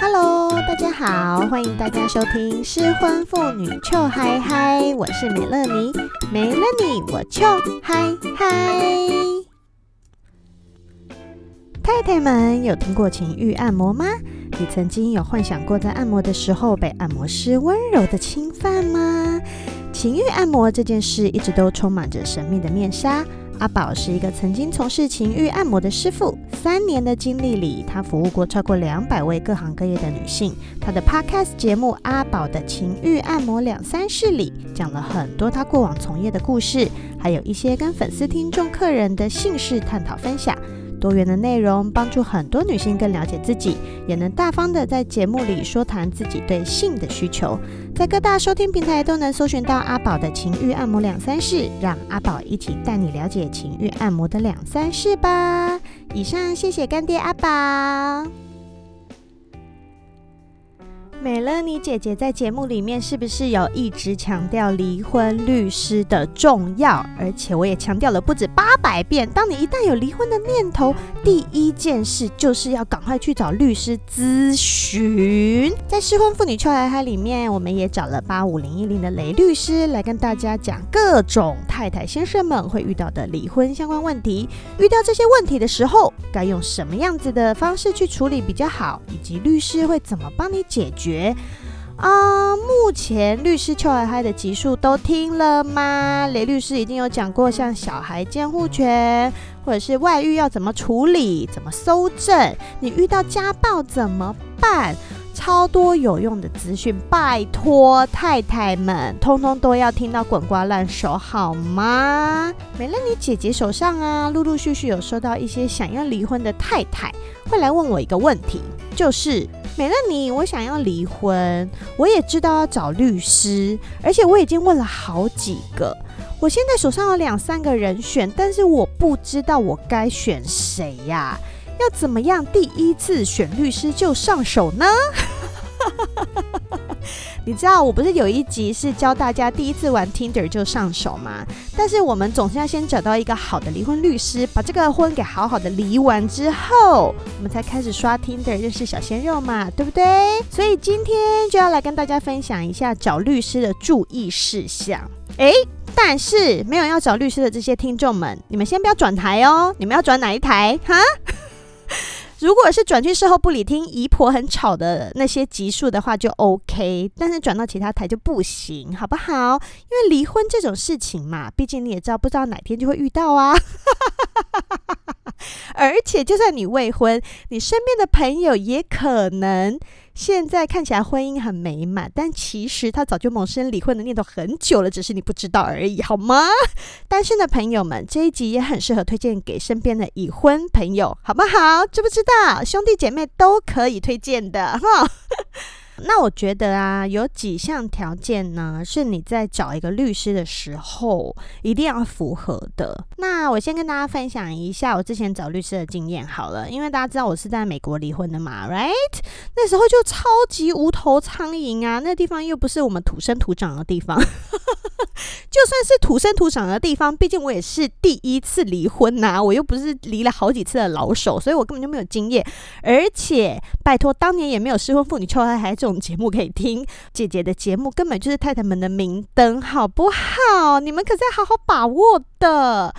Hello，大家好，欢迎大家收听失婚妇女臭嗨嗨我是美乐妮，没了你我 Chill High High。太太们有听过情欲按摩吗？你曾经有幻想过在按摩的时候被按摩师温柔的侵犯吗？情欲按摩这件事一直都充满着神秘的面纱。阿宝是一个曾经从事情欲按摩的师傅，三年的经历里，他服务过超过两百位各行各业的女性。他的 Podcast 节目《阿宝的情欲按摩两三事》里，讲了很多他过往从业的故事，还有一些跟粉丝、听众、客人的姓氏探讨分享。多元的内容帮助很多女性更了解自己，也能大方的在节目里说谈自己对性的需求。在各大收听平台都能搜寻到阿宝的情欲按摩两三事，让阿宝一起带你了解情欲按摩的两三事吧。以上，谢谢干爹阿宝。美乐妮姐姐在节目里面是不是有一直强调离婚律师的重要？而且我也强调了不止八百遍，当你一旦有离婚的念头，第一件事就是要赶快去找律师咨询。在失婚妇女 Chill High High 里面，我们也找了八五零一零的雷律师来跟大家讲各种太太先生们会遇到的离婚相关问题。遇到这些问题的时候，该用什么样子的方式去处理比较好，以及律师会怎么帮你解决？学啊！目前律师邱海海的集数都听了吗？雷律师已经有讲过，像小孩监护权，或者是外遇要怎么处理，怎么搜证，你遇到家暴怎么办？超多有用的资讯，拜托太太们，通通都要听到滚瓜烂熟，好吗？美乐你姐姐手上啊，陆陆续续有收到一些想要离婚的太太，会来问我一个问题，就是。美乐你，我想要离婚，我也知道要找律师，而且我已经问了好几个。我现在手上有两三个人选，但是我不知道我该选谁呀？要怎么样第一次选律师就上手呢？你知道我不是有一集是教大家第一次玩 Tinder 就上手吗？但是我们总是要先找到一个好的离婚律师，把这个婚给好好的离完之后，我们才开始刷 Tinder 认识小鲜肉嘛，对不对？所以今天就要来跟大家分享一下找律师的注意事项。诶，但是没有要找律师的这些听众们，你们先不要转台哦，你们要转哪一台？哈？如果是转去事后不理听姨婆很吵的那些集数的话就 OK，但是转到其他台就不行，好不好？因为离婚这种事情嘛，毕竟你也知道，不知道哪天就会遇到啊。而且就算你未婚，你身边的朋友也可能。现在看起来婚姻很美满，但其实他早就萌生离婚的念头很久了，只是你不知道而已，好吗？单身的朋友们，这一集也很适合推荐给身边的已婚朋友，好不好？知不知道？兄弟姐妹都可以推荐的哈。那我觉得啊，有几项条件呢，是你在找一个律师的时候一定要符合的。那我先跟大家分享一下我之前找律师的经验好了，因为大家知道我是在美国离婚的嘛，right？那时候就超级无头苍蝇啊，那地方又不是我们土生土长的地方。就算是土生土长的地方，毕竟我也是第一次离婚呐、我又不是离了好几次的老手，所以我根本就没有经验。而且拜托，当年也没有失婚妇女敲开孩子种节目可以听，姐姐的节目根本就是太太们的明灯，好不好？你们可是要好好把握的。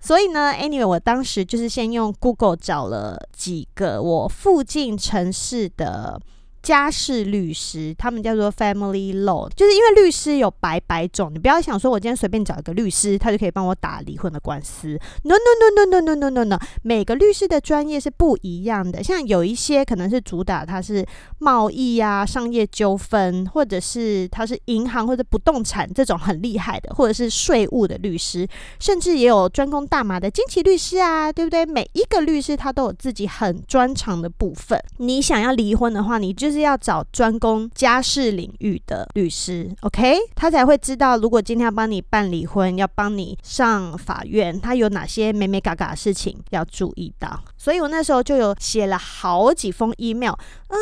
所以呢，anyway，我当时就是先用 Google 找了几个我附近城市的。家事律师，他们叫做 Family Law，就是因为律师有百百种，你不要想说我今天随便找一个律师，他就可以帮我打离婚的官司。No no no no no no no no no，每个律师的专业是不一样的。像有一些可能是主打他是贸易啊、商业纠纷，或者是他是银行或者不动产这种很厉害的，或者是税务的律师，甚至也有专攻大麻的经期律师啊，对不对？每一个律师他都有自己很专长的部分。你想要离婚的话，你就。是要找专攻家事领域的律师，OK，他才会知道，如果今天要帮你办离婚，要帮你上法院，他有哪些美美嘎嘎的事情要注意到。所以我那时候就有写了好几封 email，啊，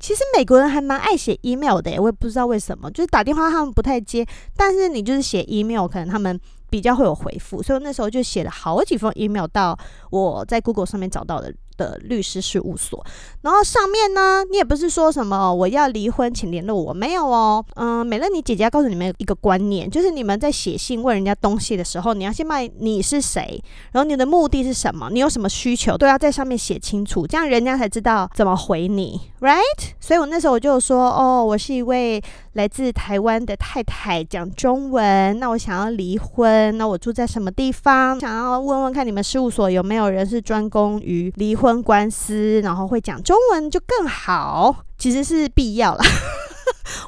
其实美国人还蛮爱写 email 的，我也不知道为什么，就是打电话他们不太接，但是你就是写 email，可能他们。比较会有回复，所以那时候就写了好几封 email 到我在 Google 上面找到的的律师事务所。然后上面呢，你也不是说什么我要离婚，请联络我，没有哦。嗯，美乐你姐姐要告诉你们一个观念，就是你们在写信问人家东西的时候，你要先问你是谁，然后你的目的是什么，你有什么需求，都要在上面写清楚，这样人家才知道怎么回你，right？所以我那时候我就说，哦，我是一位来自台湾的太太，讲中文，那我想要离婚，那我住在什么地方？想要问问看你们事务所有没有人是专攻于离婚婚官司，然后会讲中文就更好，其实是必要啦。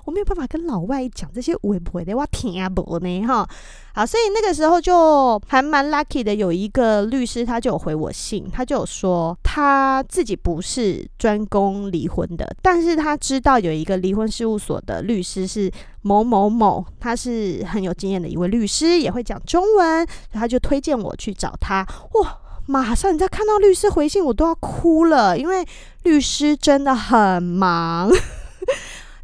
我没有办法跟老外讲这些有的没的，我听不呢哈。好，所以那个时候就还蛮 lucky 的，有一个律师他就有回我信，他就有说他自己不是专攻离婚的，但是他知道有一个离婚事务所的律师是某某某，他是很有经验的一位律师，也会讲中文，他就推荐我去找他。哇，马上你再看到律师回信，我都要哭了，因为律师真的很忙。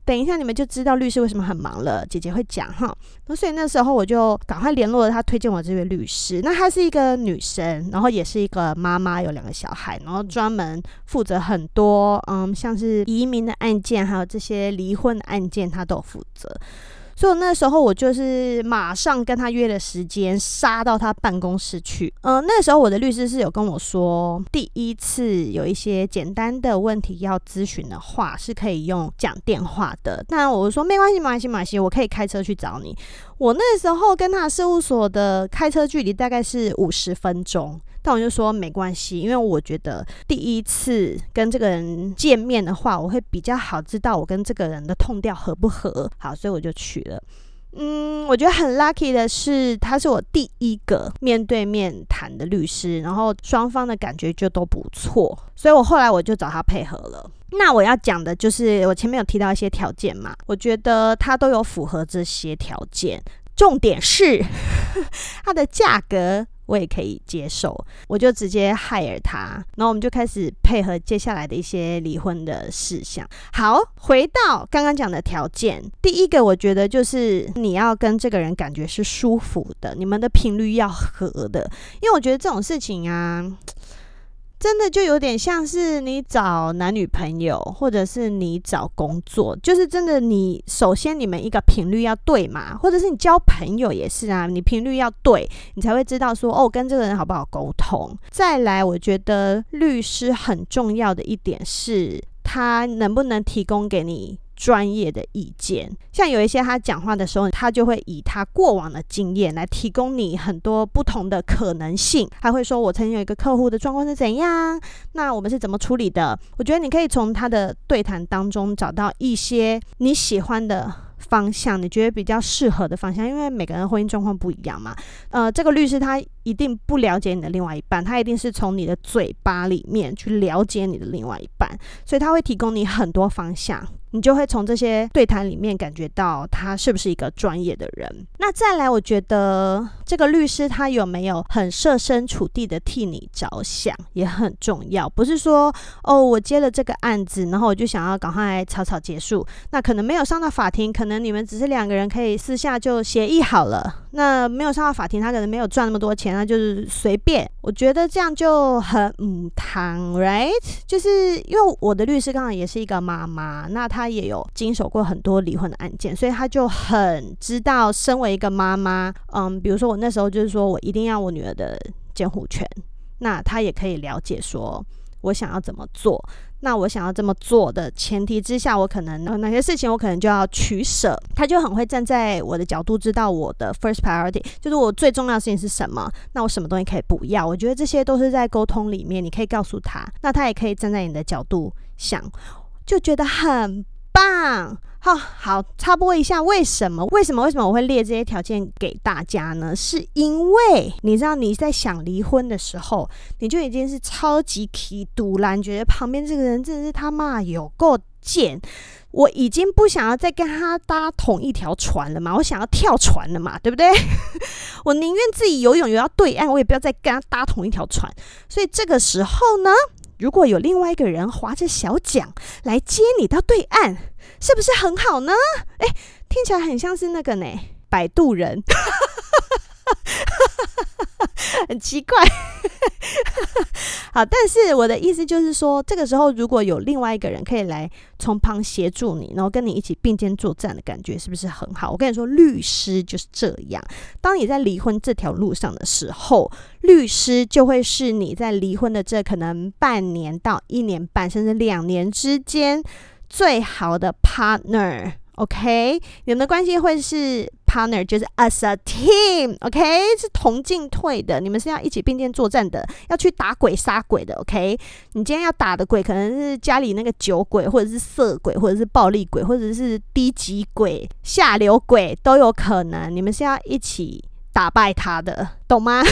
等一下，你们就知道律师为什么很忙了。姐姐会讲哈。那所以那时候我就赶快联络了他，推荐我这位律师。那她是一个女生，然后也是一个妈妈，有两个小孩，然后专门负责很多嗯，像是移民的案件，还有这些离婚的案件，她都负责。所以那时候我就是马上跟他约了时间，杀到他办公室去。嗯、那时候我的律师是有跟我说，第一次有一些简单的问题要咨询的话，是可以用讲电话的。那我说没关系，没关系，没关系，我可以开车去找你。我那时候跟他事务所的开车距离大概是五十分钟。但我就说没关系，因为我觉得第一次跟这个人见面的话，我会比较好知道我跟这个人的痛调合不合。好，所以我就去了。嗯，我觉得很 lucky 的是，他是我第一个面对面谈的律师，然后双方的感觉就都不错，所以我后来我就找他配合了。那我要讲的就是我前面有提到一些条件嘛，我觉得他都有符合这些条件，重点是 他的价格。我也可以接受，我就直接 hire 他，然后我们就开始配合接下来的一些离婚的事项。好，回到刚刚讲的条件，第一个我觉得就是你要跟这个人感觉是舒服的，你们的频率要合的，因为我觉得这种事情啊。真的就有点像是你找男女朋友，或者是你找工作，就是真的你首先你们一个频率要对嘛，或者是你交朋友也是啊，你频率要对，你才会知道说哦，跟这个人好不好沟通。再来，我觉得律师很重要的一点是，他能不能提供给你。专业的意见，像有一些他讲话的时候，他就会以他过往的经验来提供你很多不同的可能性。他会说：“我曾经有一个客户的状况是怎样，那我们是怎么处理的？”我觉得你可以从他的对谈当中找到一些你喜欢的方向，你觉得比较适合的方向，因为每个人婚姻状况不一样嘛。呃，这个律师他一定不了解你的另外一半，他一定是从你的嘴巴里面去了解你的另外一半，所以他会提供你很多方向。你就会从这些对谈里面感觉到他是不是一个专业的人。那再来，我觉得这个律师他有没有很设身处地的替你着想也很重要。不是说哦，我接了这个案子，然后我就想要赶快草草结束。那可能没有上到法庭，可能你们只是两个人可以私下就协议好了。那没有上到法庭，他可能没有赚那么多钱，那就是随便。我觉得这样就很母汤，right？就是因为我的律师刚好也是一个妈妈，那他也有经手过很多离婚的案件，所以他就很知道身为一个妈妈，嗯，比如说我那时候就是说我一定要我女儿的监护权，那他也可以了解说我想要怎么做。那我想要这么做的前提之下，我可能哪些事情我可能就要取舍。他就很会站在我的角度，知道我的 first priority，就是我最重要的事情是什么。那我什么东西可以不要？我觉得这些都是在沟通里面，你可以告诉他，那他也可以站在你的角度想，就觉得很棒。好好插播一下，为什么？为什么？为什么我会列这些条件给大家呢？是因为你知道你在想离婚的时候，你就已经是超级气赌烂，觉得旁边这个人真的是他妈有够贱，我已经不想要再跟他搭同一条船了嘛，我想要跳船了嘛，对不对？我宁愿自己游泳游到对岸，我也不要再跟他搭同一条船。所以这个时候呢，如果有另外一个人划着小桨来接你到对岸。是不是很好呢？诶，听起来很像是那个呢，摆渡人。很奇怪，好，但是我的意思就是说，这个时候如果有另外一个人可以来从旁协助你，然后跟你一起并肩作战的感觉，是不是很好？我跟你说，律师就是这样。当你在离婚这条路上的时候，律师就会是你在离婚的这可能半年到一年半，甚至两年之间最好的 partner。OK，你们的关系会是 partner，就是 as a team，OK，是同进退的，你们是要一起并肩作战的，要去打鬼杀鬼的，OK。你今天要打的鬼可能是家里那个酒鬼，或者是色鬼，或者是暴力鬼，或者是低级鬼、下流鬼都有可能，你们是要一起打败他的，懂吗？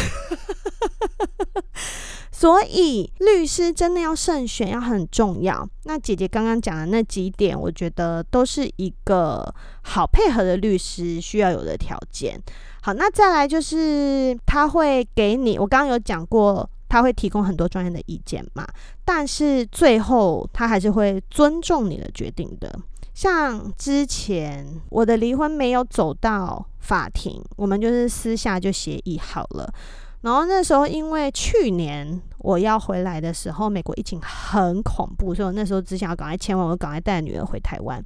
所以律师真的要慎选，要很重要。那姐姐刚刚讲的那几点，我觉得都是一个好配合的律师需要有的条件。好，那再来就是他会给你，我刚刚有讲过，他会提供很多专业的意见嘛，但是最后他还是会尊重你的决定的。像之前我的离婚没有走到法庭，我们就是私下就协议好了。然后那时候，因为去年我要回来的时候，美国疫情很恐怖，所以我那时候只想要赶快签完，我赶快带女儿回台湾。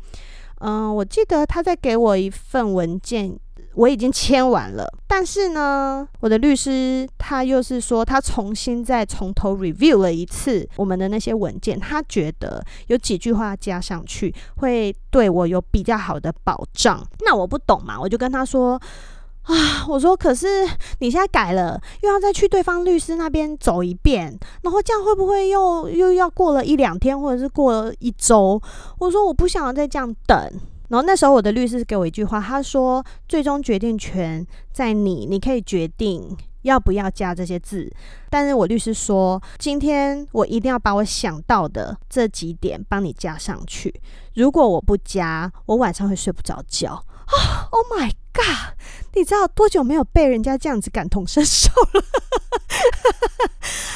嗯，我记得他在给我一份文件，我已经签完了，但是呢，我的律师他又是说，他重新再从头 review 了一次我们的那些文件，他觉得有几句话加上去会对我有比较好的保障。那我不懂嘛，我就跟他说。啊，我说，可是你现在改了，又要再去对方律师那边走一遍，然后这样会不会又又要过了一两天，或者是过了一周？我说我不想要再这样等。然后那时候我的律师给我一句话，他说：“最终决定权在你，你可以决定要不要加这些字。”但是我律师说：“今天我一定要把我想到的这几点帮你加上去。如果我不加，我晚上会睡不着觉。”啊，Oh my God！你知道多久没有被人家这样子感同身受了？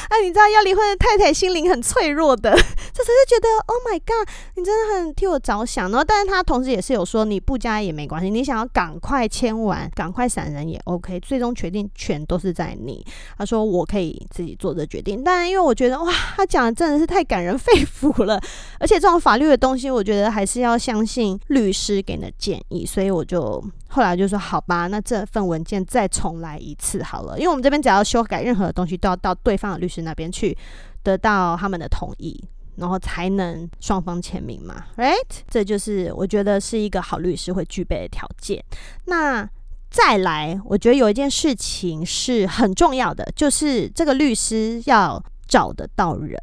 哎，你知道要离婚的太太心灵很脆弱的，这只是觉得 Oh my God！你真的很替我着想。然后，但是他同时也是有说，你不加也没关系，你想要赶快签完，赶快闪人也 OK，最终决定权都是在你。他说我可以自己做这决定，但因为我觉得哇，他讲的真的是太感人肺腑了，而且这种法律的东西，我觉得还是要相信律师给你的建议，所以我就。后来就说好吧，那这份文件再重来一次好了，因为我们这边只要修改任何的东西，都要到对方的律师那边去得到他们的同意，然后才能双方签名嘛，right？这就是我觉得是一个好律师会具备的条件。那再来，我觉得有一件事情是很重要的，就是这个律师要找得到人，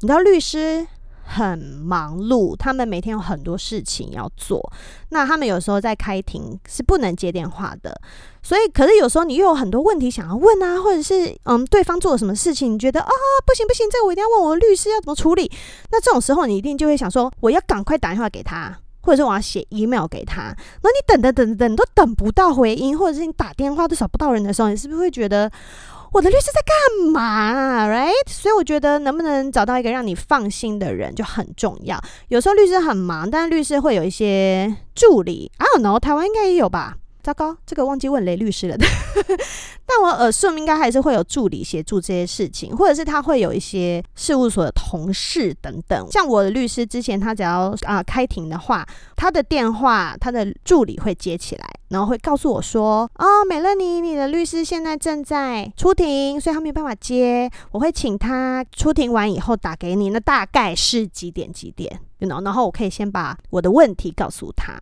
你知道律师。很忙碌，他们每天有很多事情要做。那他们有时候在开庭是不能接电话的，所以可是有时候你又有很多问题想要问啊，或者是嗯，对方做了什么事情，你觉得啊不行不行，这个我一定要问我律师要怎么处理。那这种时候你一定就会想说，我要赶快打电话给他，或者是我要写 email 给他。那你等等等等都等不到回音，或者是你打电话都找不到人的时候，你是不是会觉得？我的律师在干嘛？Right？所以我觉得能不能找到一个让你放心的人就很重要。有时候律师很忙，但律师会有一些助理。I don't know，台湾应该也有吧？糟糕，这个忘记问雷律师了。但我耳顺应该还是会有助理协助这些事情，或者是他会有一些事务所的同事等等。像我的律师之前，他只要啊、开庭的话，他的电话他的助理会接起来，然后会告诉我说：“哦，美乐妮，你的律师现在正在出庭，所以他没有办法接。我会请他出庭完以后打给你，那大概是几点几点？You know, 然后我可以先把我的问题告诉他。”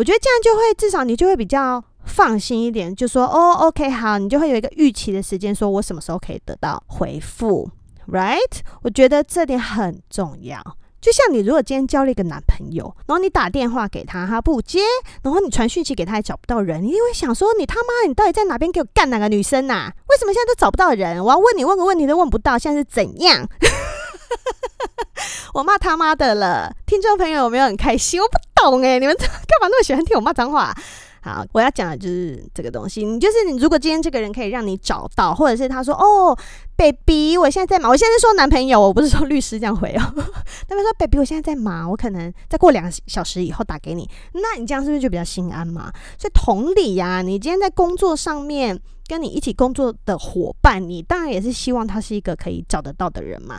我觉得这样就会至少你就会比较放心一点，就说哦，OK，好，你就会有一个预期的时间，说我什么时候可以得到回复，right？我觉得这点很重要。就像你如果今天交了一个男朋友，然后你打电话给他，他不接，然后你传讯息给他也找不到人，你一定会想说你他妈，你到底在哪边给我干哪个女生呐、啊？为什么现在都找不到人？我要问你问个问题都问不到，现在是怎样？我骂他妈的了，听众朋友有没有很开心？我不懂诶，你们干嘛那么喜欢听我骂脏话？好，我要讲的就是这个东西。你就是你，如果今天这个人可以让你找到，或者是他说哦，baby，我现在在忙。我现在是说男朋友，我不是说律师这样回哦。他们说 baby，我现在在忙，我可能再过两小时以后打给你。那你这样是不是就比较心安嘛？所以同理呀，你今天在工作上面。跟你一起工作的伙伴，你当然也是希望他是一个可以找得到的人嘛。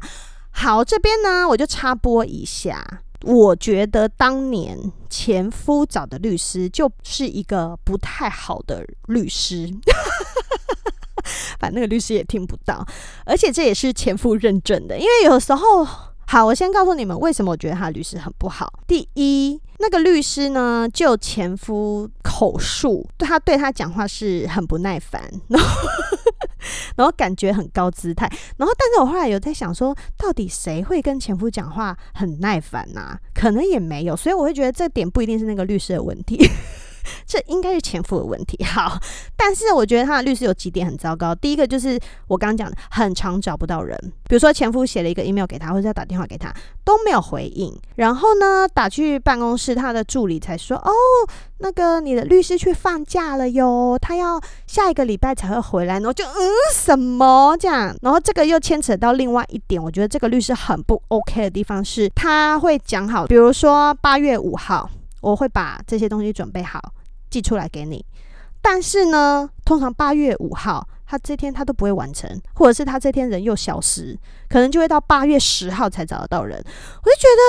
好，这边呢，我就插播一下。我觉得当年前夫找的律师就是一个不太好的律师，反正那个律师也听不到，而且这也是前夫认证的。因为有时候，好，我先告诉你们为什么我觉得他律师很不好。第一，那个律师呢，就前夫口述，他对他讲话是很不耐烦。然后然后感觉很高姿态，然后但是我后来有在想说，到底谁会跟前夫讲话很耐烦呐、可能也没有，所以我会觉得这点不一定是那个律师的问题。这应该是前夫的问题。好，但是我觉得他的律师有几点很糟糕。第一个就是我刚刚讲的，很常找不到人。比如说前夫写了一个 email 给他，或者要打电话给他，都没有回应。然后呢，打去办公室，他的助理才说：“哦，那个你的律师去放假了哟，他要下一个礼拜才会回来。”然后就嗯什么这样？然后这个又牵扯到另外一点，我觉得这个律师很不 OK 的地方是，他会讲好，比如说八月五号。我会把这些东西准备好，寄出来给你。但是呢，通常八月五号，他这天他都不会完成，或者是他这天人又消失，可能就会到八月十号才找得到人。我就觉得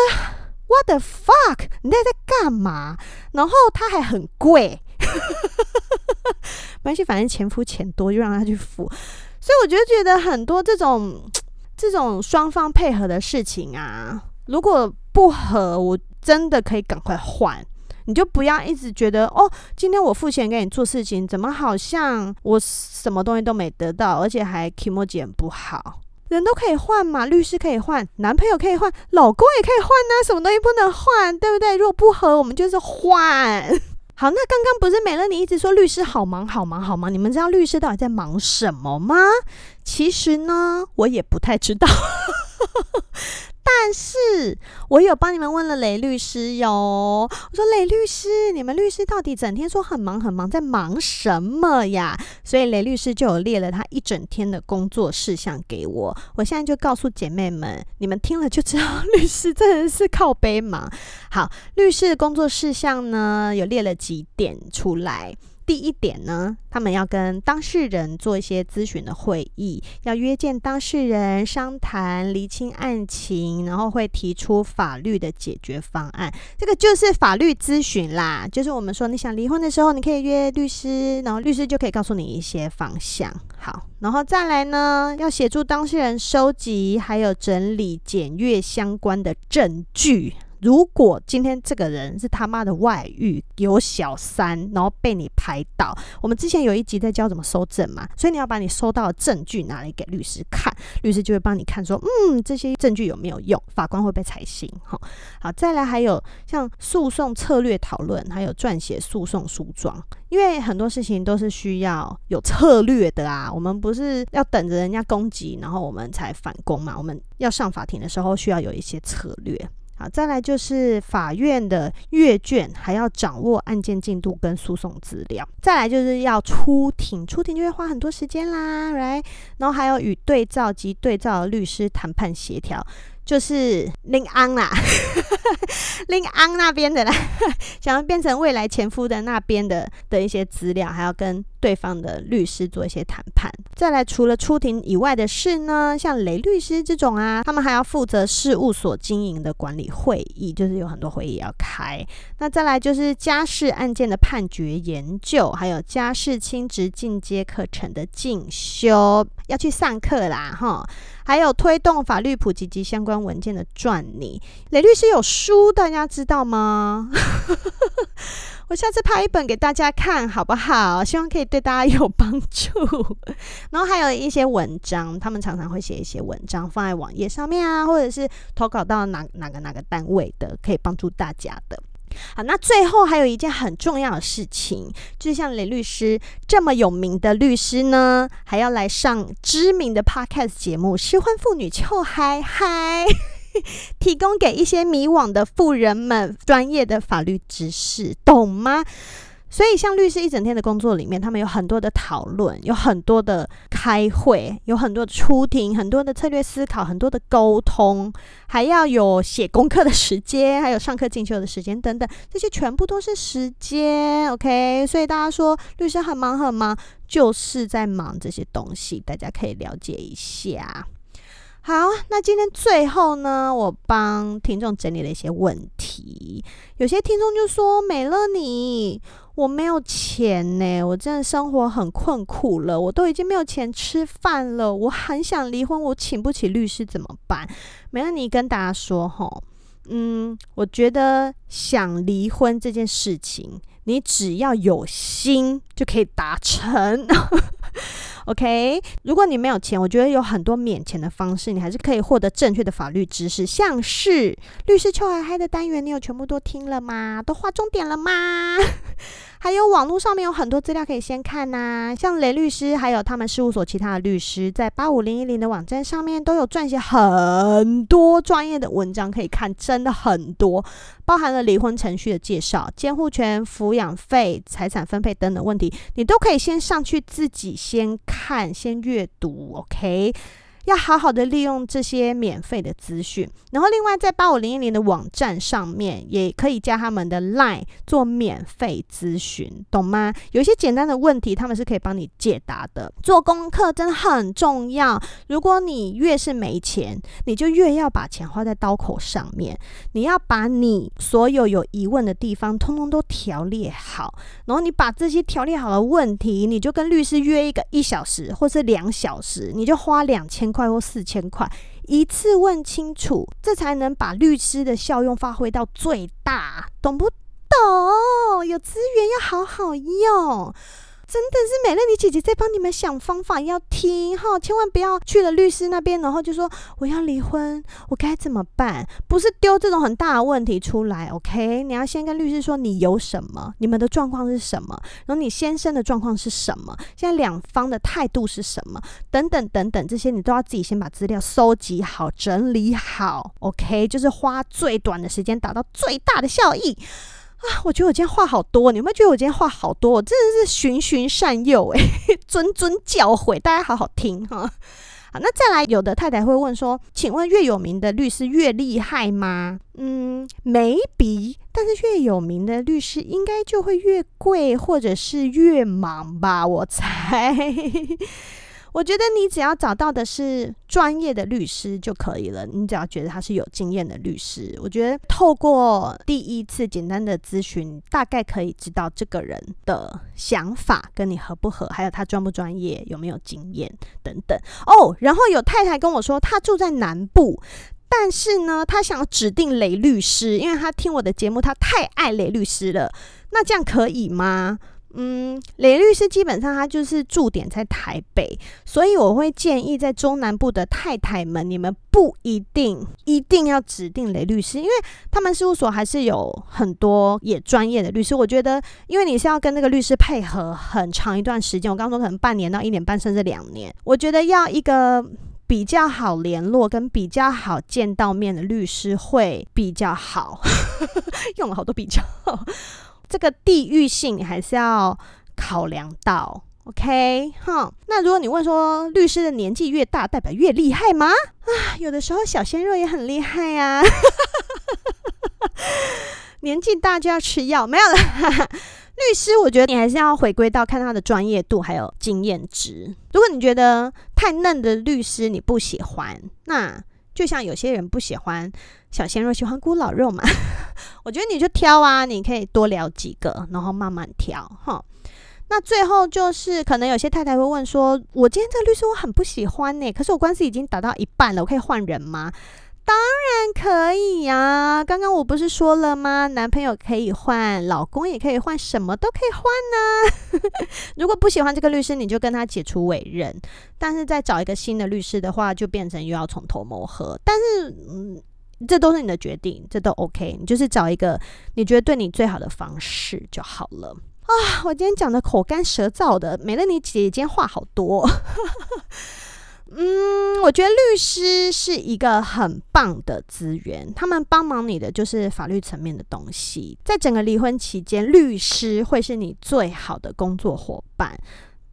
，What the fuck？你在在干嘛？然后他还很贵，没关系，反正前夫钱多，就让他去付。所以我就觉得很多这种 这种双方配合的事情啊，如果不合，我。真的可以赶快换，你就不要一直觉得哦，今天我付钱给你做事情，怎么好像我什么东西都没得到，而且还 kimoji 不好。人都可以换嘛，律师可以换，男朋友可以换，老公也可以换呢、什么东西不能换，对不对？如果不合，我们就是换。好，那刚刚不是美乐你一直说律师好忙好忙好忙，你们知道律师到底在忙什么吗？其实呢，我也不太知道。但是我有帮你们问了雷律师哟，我说雷律师，你们律师到底整天说很忙很忙，在忙什么呀？所以雷律师就有列了他一整天的工作事项给我，我现在就告诉姐妹们，你们听了就知道律师真的是靠背忙。好，律师的工作事项呢，有列了几点出来。第一点呢，他们要跟当事人做一些咨询的会议，要约见当事人商谈厘清案情，然后会提出法律的解决方案。这个就是法律咨询啦，就是我们说你想离婚的时候，你可以约律师，然后律师就可以告诉你一些方向。好，然后再来呢，要协助当事人收集还有整理检阅相关的证据。如果今天这个人是他妈的外遇，有小三，然后被你拍到，我们之前有一集在教怎么收证嘛，所以你要把你收到的证据拿来给律师看，律师就会帮你看说，嗯，这些证据有没有用，法官会不会采信？哈，好，再来还有像诉讼策略讨论，还有撰写诉讼诉状，因为很多事情都是需要有策略的啊，我们不是要等着人家攻击，然后我们才反攻嘛，我们要上法庭的时候需要有一些策略。好，再来就是法院的阅卷，还要掌握案件进度跟诉讼资料。再来就是要出庭，出庭就会花很多时间啦，right？然后还有与对照及对照的律师谈判协调。就是林安啦，林安那边的啦，想要变成未来前夫的那边的的一些资料，还要跟对方的律师做一些谈判。再来，除了出庭以外的事呢，像雷律师这种啊，他们还要负责事务所经营的管理会议，就是有很多会议要开。那再来就是家事案件的判决研究，还有家事亲职进阶课程的进修，要去上课啦，哈。还有推动法律普及及相关文件的撰拟，雷律师有书，大家知道吗？我下次拍一本给大家看，好不好？希望可以对大家有帮助。然后还有一些文章，他们常常会写一些文章放在网页上面啊，或者是投稿到哪哪个哪个单位的，可以帮助大家的。好，那最后还有一件很重要的事情，就像雷律师这么有名的律师呢，还要来上知名的 podcast 节目《失婚妇女糗嗨嗨》，提供给一些迷惘的富人们专业的法律知识，懂吗？所以，像律师一整天的工作里面，他们有很多的讨论，有很多的开会，有很多的出庭，很多的策略思考，很多的沟通，还要有写功课的时间，还有上课进修的时间等等，这些全部都是时间。OK，所以大家说律师很忙很忙，就是在忙这些东西，大家可以了解一下。好，那今天最后呢，我帮听众整理了一些问题。有些听众就说：“美乐你，我没有钱呢，我真的生活很困苦了，我都已经没有钱吃饭了，我很想离婚，我请不起律师怎么办？”美乐你跟大家说吼，嗯，我觉得想离婚这件事情，你只要有心就可以达成。OK，如果你没有钱，我觉得有很多免钱的方式，你还是可以获得正确的法律知识，像是律师邱海嗨的单元，你有全部都听了吗？都划重点了吗？还有网络上面有很多资料可以先看呐、像雷律师还有他们事务所其他的律师，在八五零一零的网站上面都有撰写很多专业的文章可以看，真的很多，包含了离婚程序的介绍、监护权、抚养费、财产分配等等问题，你都可以先上去自己先看、先阅读，OK。要好好的利用这些免费的资讯，然后另外在八五零一零的网站上面也可以加他们的 Line 做免费咨询，懂吗？有一些简单的问题，他们是可以帮你解答的。做功课真的很重要，如果你越是没钱，你就越要把钱花在刀口上面。你要把你所有有疑问的地方，通通都条列好，然后你把这些条列好的问题，你就跟律师约一个一小时或是两小时，你就花两千块或四千块，一次问清楚，这才能把律师的效用发挥到最大，懂不懂？有资源要好好用。真的是美乐妮姐姐在帮你们想方法，要听哈，千万不要去了律师那边，然后就说我要离婚，我该怎么办？不是丢这种很大的问题出来，OK？你要先跟律师说你有什么，你们的状况是什么，然后你先生的状况是什么，现在两方的态度是什么，等等等等，这些你都要自己先把资料收集好、整理好，OK？就是花最短的时间达到最大的效益。啊，我觉得我今天话好多，你有没有觉得我今天话好多？我真的是循循善诱，诶，谆谆教诲，大家好好听哈。好，那再来，有的太太会问说，请问越有名的律师越厉害吗？嗯没比但是越有名的律师应该就会越贵，或者是越忙吧？我猜。我觉得你只要找到的是专业的律师就可以了。你只要觉得他是有经验的律师，我觉得透过第一次简单的咨询，大概可以知道这个人的想法跟你合不合，还有他专不专业，有没有经验等等。哦，然后有太太跟我说，她住在南部，但是呢，她想指定雷律师，因为她听我的节目，她太爱雷律师了。那这样可以吗？嗯，雷律师基本上他就是驻点在台北，所以我会建议在中南部的太太们，你们不一定一定要指定雷律师，因为他们事务所还是有很多也专业的律师。我觉得，因为你是要跟那个律师配合很长一段时间，我刚刚说可能半年到一年半，甚至两年，我觉得要一个比较好联络跟比较好见到面的律师会比较好，用了好多比较。这个地域性你还是要考量到，OK，哈。那如果你问说律师的年纪越大代表越厉害吗？啊，有的时候小鲜肉也很厉害呀、啊。年纪大就要吃药，没有了。律师，我觉得你还是要回归到看他的专业度还有经验值。如果你觉得太嫩的律师你不喜欢，那就像有些人不喜欢小鲜肉，喜欢孤老肉嘛。我觉得你就挑啊，你可以多聊几个，然后慢慢挑哈。那最后就是，可能有些太太会问说：“我今天这个律师我很不喜欢呢，可是我官司已经打到一半了，我可以换人吗？”当然可以呀。刚刚我不是说了吗？男朋友可以换，老公也可以换，什么都可以换呢。如果不喜欢这个律师，你就跟他解除委任，但是再找一个新的律师的话，就变成又要从头磨合。但是，嗯。这都是你的决定，这都 OK。你就是找一个你觉得对你最好的方式就好了啊！我今天讲的口干舌燥的，美乐妮姐姐今天话好多。嗯，我觉得律师是一个很棒的资源，他们帮忙你的就是法律层面的东西。在整个离婚期间，律师会是你最好的工作伙伴。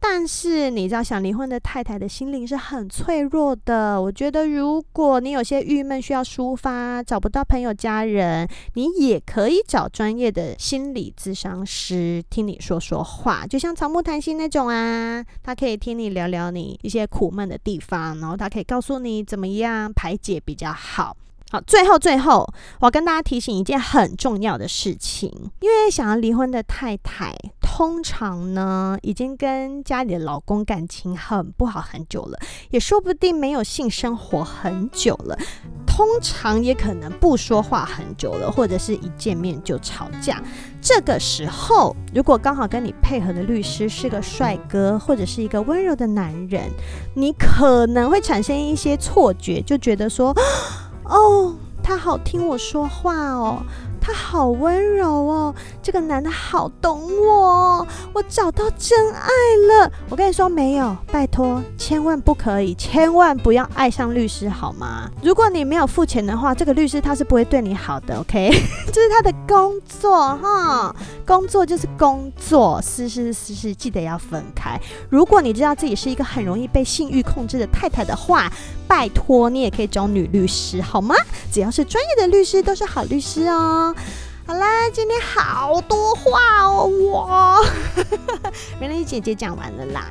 但是你知道，想离婚的太太的心灵是很脆弱的。我觉得，如果你有些郁闷需要抒发，找不到朋友家人，你也可以找专业的心理咨商师听你说说话，就像草木谈心那种啊。他可以听你聊聊你一些苦闷的地方，然后他可以告诉你怎么样排解比较好。好，最后最后，我要跟大家提醒一件很重要的事情，因为想要离婚的太太，通常呢已经跟家里的老公感情很不好很久了，也说不定没有性生活很久了，通常也可能不说话很久了，或者是一见面就吵架。这个时候，如果刚好跟你配合的律师是个帅哥，或者是一个温柔的男人，你可能会产生一些错觉，就觉得说。哦，他好听我说话哦。他好温柔哦，这个男的好懂我，我找到真爱了。我跟你说没有，拜托，千万不可以，千万不要爱上律师好吗？如果你没有付钱的话，这个律师他是不会对你好的，OK？这是他的工作哈，工作就是工作，私事是私事，记得要分开。如果你知道自己是一个很容易被性欲控制的太太的话，拜托你也可以找女律师好吗？只要是专业的律师都是好律师哦。好啦，今天好多话哦，哇 美丽姐姐讲完了啦。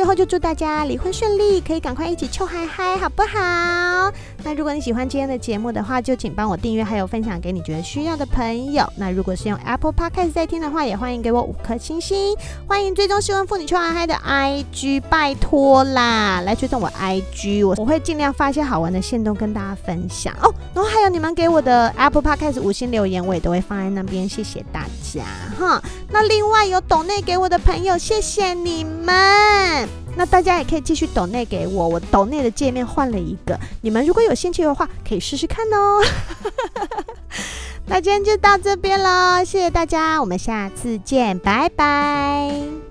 最后就祝大家离婚顺利，可以赶快一起臭嗨嗨，好不好？那如果你喜欢今天的节目的话，就请帮我订阅，还有分享给你觉得需要的朋友。那如果是用 Apple Podcast 在听的话，也欢迎给我五颗星星。欢迎追踪失婚妇女臭嗨嗨的 IG，拜托啦，来追踪我 IG，我我会尽量发一些好玩的限动跟大家分享哦。然后还有你们给我的 Apple Podcast 五星留言，我也都会放在那边，谢谢大家哈。那另外有懂内给我的朋友，谢谢你们。那大家也可以继续抖内给我，我抖内的界面换了一个，你们如果有兴趣的话，可以试试看哦。那今天就到这边喽，谢谢大家，我们下次见，拜拜。